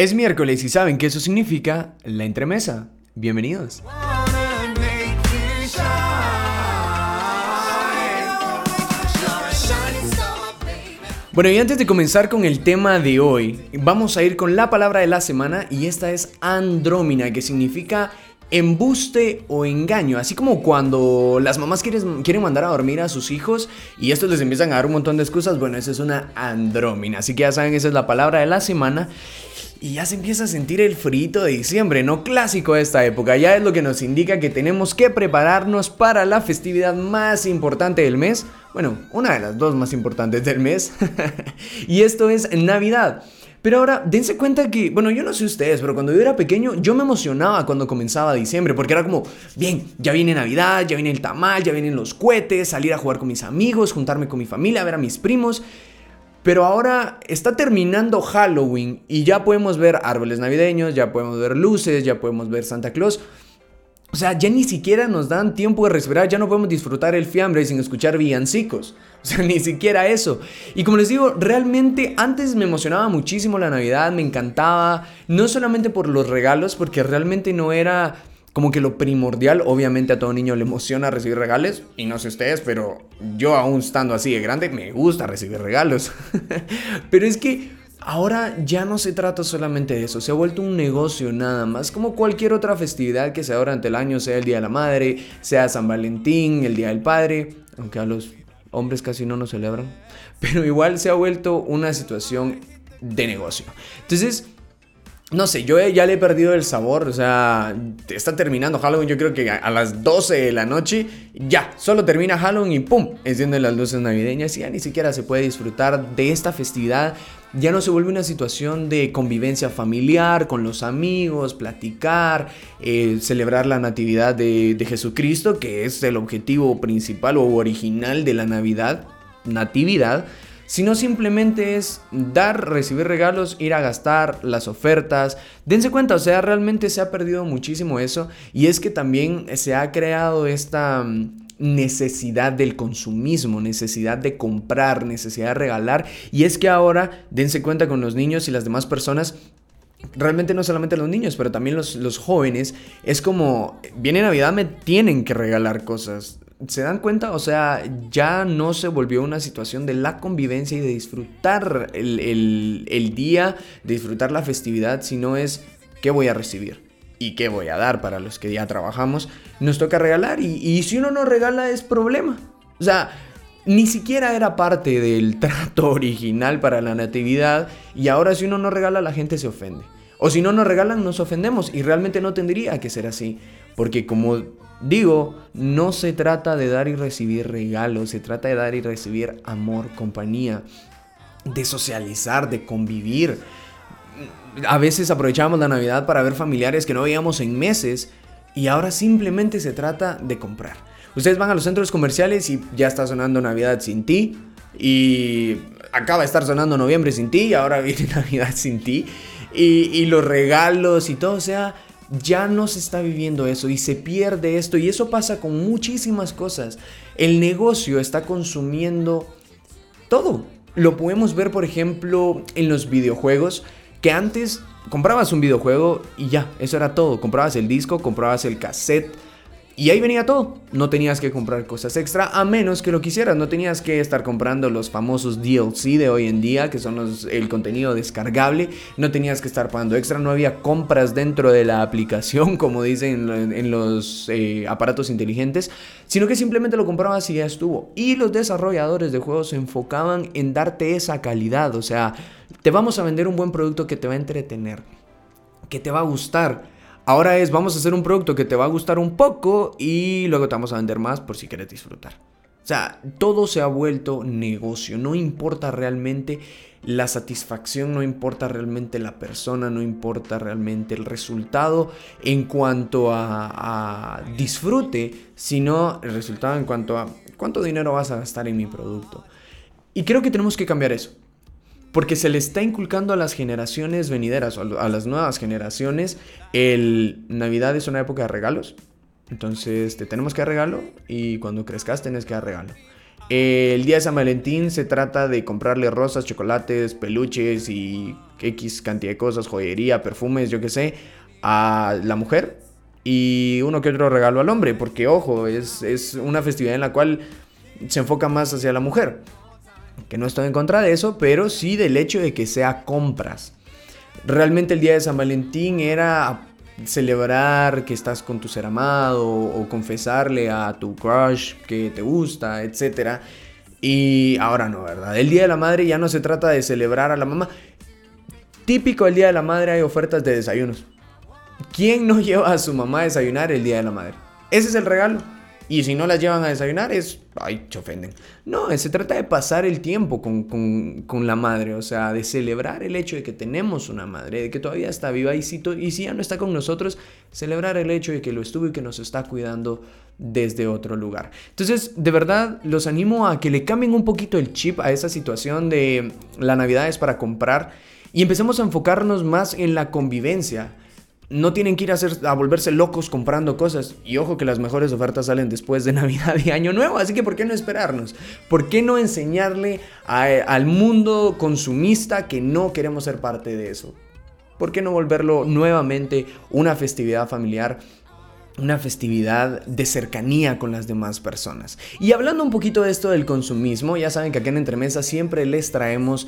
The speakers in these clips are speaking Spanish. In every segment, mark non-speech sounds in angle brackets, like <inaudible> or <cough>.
Es miércoles y saben que eso significa la entremesa. Bienvenidos. Bueno, y antes de comenzar con el tema de hoy, vamos a ir con la palabra de la semana y esta es andrómina, que significa embuste o engaño, así como cuando las mamás quieren, quieren mandar a dormir a sus hijos y estos les empiezan a dar un montón de excusas, bueno, eso es una andrómina, así que ya saben, esa es la palabra de la semana. Y ya se empieza a sentir el frito de diciembre, no clásico de esta época, ya es lo que nos indica que tenemos que prepararnos para la festividad más importante del mes, bueno, una de las dos más importantes del mes, <laughs> y esto es Navidad. Pero ahora, dense cuenta que, bueno, yo no sé ustedes, pero cuando yo era pequeño, yo me emocionaba cuando comenzaba diciembre, porque era como, bien, ya viene Navidad, ya viene el tamal, ya vienen los cohetes, salir a jugar con mis amigos, juntarme con mi familia, ver a mis primos. Pero ahora está terminando Halloween y ya podemos ver árboles navideños, ya podemos ver luces, ya podemos ver Santa Claus. O sea, ya ni siquiera nos dan tiempo de respirar, ya no podemos disfrutar el fiambre sin escuchar villancicos. O sea, <laughs> ni siquiera eso. Y como les digo, realmente antes me emocionaba muchísimo la Navidad, me encantaba, no solamente por los regalos, porque realmente no era como que lo primordial, obviamente a todo niño le emociona recibir regalos, y no sé ustedes, pero yo aún estando así de grande, me gusta recibir regalos. <laughs> pero es que ahora ya no se trata solamente de eso, se ha vuelto un negocio nada más, como cualquier otra festividad que sea durante el año, sea el Día de la Madre, sea San Valentín, el Día del Padre, aunque a los hombres casi no nos celebran, <laughs> pero igual se ha vuelto una situación de negocio. Entonces, no sé, yo ya le he perdido el sabor, o sea, está terminando Halloween, yo creo que a las 12 de la noche, ya, solo termina Halloween y ¡pum! Encienden las luces navideñas y ya ni siquiera se puede disfrutar de esta festividad, ya no se vuelve una situación de convivencia familiar con los amigos, platicar, eh, celebrar la natividad de, de Jesucristo, que es el objetivo principal o original de la Navidad, natividad, sino simplemente es dar, recibir regalos, ir a gastar, las ofertas. Dense cuenta, o sea, realmente se ha perdido muchísimo eso y es que también se ha creado esta mm, necesidad del consumismo, necesidad de comprar, necesidad de regalar. Y es que ahora, dense cuenta con los niños y las demás personas, realmente no solamente los niños, pero también los, los, jóvenes, es como, viene Navidad, me tienen que regalar cosas. ¿Se dan cuenta? O sea, ya no se volvió una situación de la convivencia y de disfrutar el, día, de disfrutar la festividad, sino es qué voy a recibir y qué voy a dar para los que ya trabajamos. Nos toca regalar y, y si uno no regala es problema. O sea, ni siquiera era parte del trato <laughs> original para la natividad y ahora si uno no regala la gente se ofende. O si no nos regalan nos ofendemos y realmente no tendría que ser así. Porque como Digo, no se trata de dar y recibir regalos, se trata de dar y recibir amor, compañía, de socializar, de convivir. A veces aprovechamos la Navidad para ver familiares que no veíamos en meses y ahora simplemente se trata de comprar. Ustedes van a los centros comerciales y ya está sonando Navidad sin ti y acaba de estar sonando noviembre sin ti y ahora viene <laughs> Navidad sin ti y, y los regalos y todo, o sea, ya no se está viviendo eso y se pierde esto y eso pasa con muchísimas cosas. El negocio está consumiendo todo. Lo podemos ver, por ejemplo, en los videojuegos, que antes comprabas un videojuego y ya, eso era todo. Comprabas el disco, comprabas el cassette y ahí venía todo. No tenías que comprar cosas extra a menos que lo quisieras. No tenías que estar comprando los famosos DLC de hoy en día, que son el contenido descargable. No tenías que estar pagando extra. No había compras dentro de la aplicación, <laughs> como dicen en, los eh, aparatos inteligentes, sino que simplemente lo comprabas y ya estuvo. Y los desarrolladores de juegos se enfocaban en darte esa calidad. O sea, te vamos a vender un buen producto que te va a entretener, que te va a gustar Ahora es, vamos a hacer un producto que te va a gustar un poco y luego te vamos a vender más por si quieres disfrutar. O sea, todo se ha vuelto negocio. No importa realmente la satisfacción, no importa realmente la persona, no importa realmente el resultado en cuanto a, a disfrute, sino el resultado en cuanto a cuánto dinero vas a gastar en mi producto. Y creo que tenemos que cambiar eso. Porque se le está inculcando a las generaciones venideras, a las nuevas generaciones, el Navidad es una época de regalos. Entonces te tenemos que dar regalo y cuando crezcas tenés que dar regalo. El día de San Valentín se trata de comprarle rosas, chocolates, peluches y X cantidad de cosas, joyería, perfumes, yo qué sé, a la mujer y uno que otro regalo al hombre, porque ojo, es, es una festividad en la cual se enfoca más hacia la mujer. Que no estoy en contra de eso, pero sí del hecho de que sea compras. Realmente el día de San Valentín era celebrar que estás con tu ser amado o confesarle a tu crush que te gusta, etc. Y ahora no, ¿verdad? El Día de la Madre ya no se trata de celebrar a la mamá. Típico el Día de la Madre hay ofertas de desayunos. ¿Quién no <laughs> lleva a su mamá a desayunar el Día de la Madre? Ese es el regalo. Y si no las llevan a desayunar es, ay, se ofenden. No, se trata de pasar el tiempo con, la madre, o sea, de celebrar el hecho de que tenemos una madre, de que todavía está viva y si, y si ya no está con nosotros, celebrar el hecho de que lo estuvo y que nos está cuidando desde otro lugar. Entonces, de verdad, los animo a que le cambien un poquito el chip a esa situación de la Navidad es para comprar y empecemos a enfocarnos más en la convivencia no tienen que ir a, hacer, a volverse locos comprando cosas. Y ojo que las mejores ofertas salen después de <laughs> Navidad y Año Nuevo, así que ¿por qué no esperarnos? ¿Por qué no enseñarle al mundo consumista que no queremos ser parte de eso? ¿Por qué no volverlo nuevamente una festividad familiar? Una festividad de cercanía con las demás personas. Y hablando un poquito de esto del consumismo, ya saben que aquí en Entremesa siempre les traemos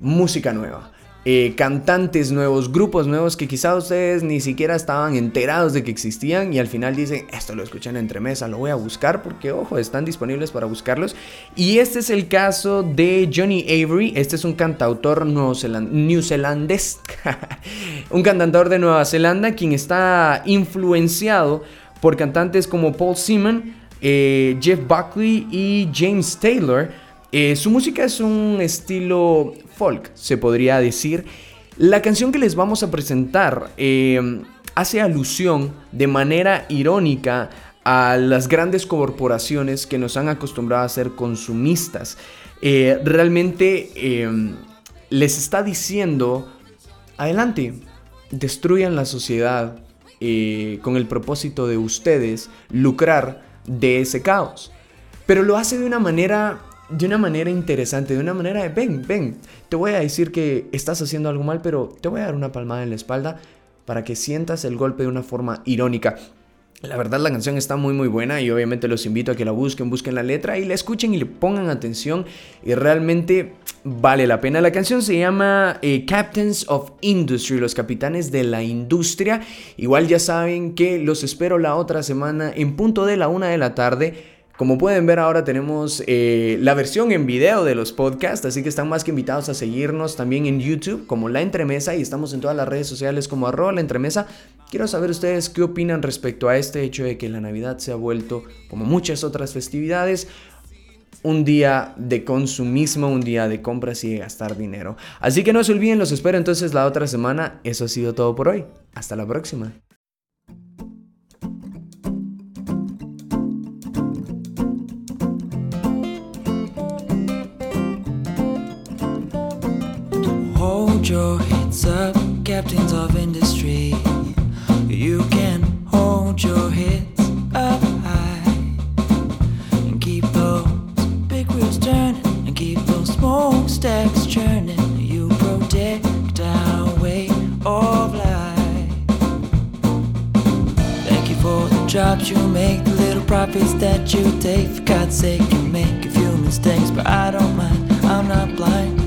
música nueva. Eh, cantantes nuevos, grupos nuevos que quizá ustedes ni siquiera estaban enterados de que existían y al final dicen, esto lo escuchan entre mesa, lo voy a buscar porque, ojo, están disponibles para buscarlos. Y este es el caso de Johnny Avery, este es un cantautor neozelandés, <laughs> un cantautor de Nueva Zelanda quien está influenciado por cantantes como Paul Simon, eh, Jeff Buckley y James Taylor. Eh, su música es un estilo folk, se podría decir. La canción que les vamos a presentar eh, hace alusión de manera irónica a las grandes corporaciones que nos han acostumbrado a ser consumistas. Eh, realmente em, les está diciendo, adelante, destruyan la sociedad eh, con el propósito de ustedes lucrar de ese caos. Pero lo hace de una manera de una manera interesante, de una manera de, ven, ven, te voy a decir que estás haciendo algo mal, pero te voy a dar una palmada en la espalda para que sientas el golpe de una forma irónica. La verdad la canción está muy muy buena y obviamente los invito a que la busquen, busquen la letra y la escuchen y le pongan atención y realmente vale la pena. La canción se llama eh, Captains of Industry, los capitanes de la industria. Igual ya saben que los espero la otra semana en punto de la una de la tarde como pueden ver ahora tenemos eh, la versión en video de los podcasts, así que están más que invitados a seguirnos también en YouTube como La Entremesa y estamos en todas las redes sociales como arroba La Entremesa. Quiero saber ustedes qué opinan respecto a este hecho de que la Navidad se ha vuelto, como muchas otras festividades, un día de consumismo, un día de compras y de gastar dinero. Así que no se olviden, los espero entonces la otra semana. Eso ha sido todo por hoy. Hasta la próxima. Your heads up, captains of industry. You can hold your heads up high and keep those big wheels turning and keep those smokestacks churning. You protect our way of life. Thank you for the jobs you make, the little profits that you take. For God's sake, you make a few mistakes, but I don't mind. I'm not blind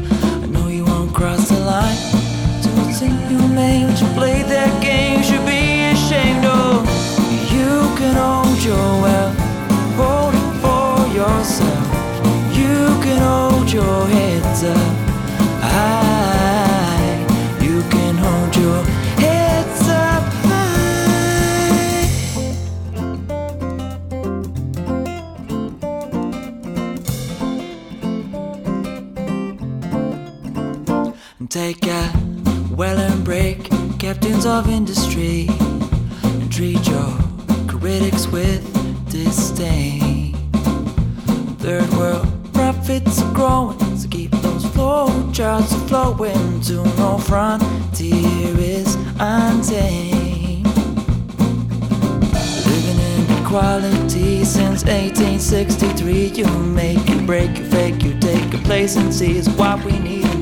think you made you play that game should be ashamed of. You can hold your wealth, hold it for yourself. You can hold your heads disdain. Third world profits are growing, so keep those flow charts flowing to no frontier is untamed. Living in equality since 1863, you make it break, you fake, you take a place and see is what we need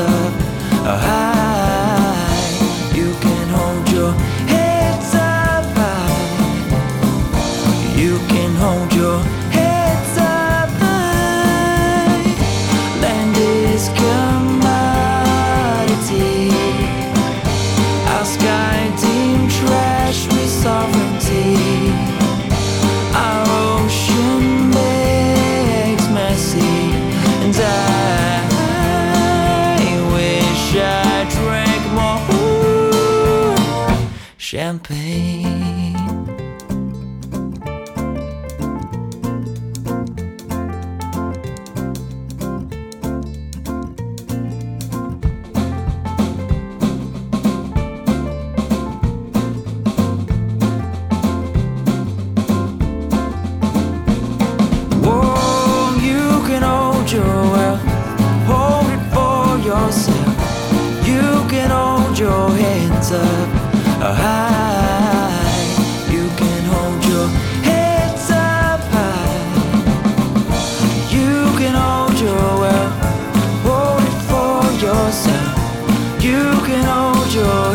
up high. You can hold your heads up high. You can hold your champagne. Your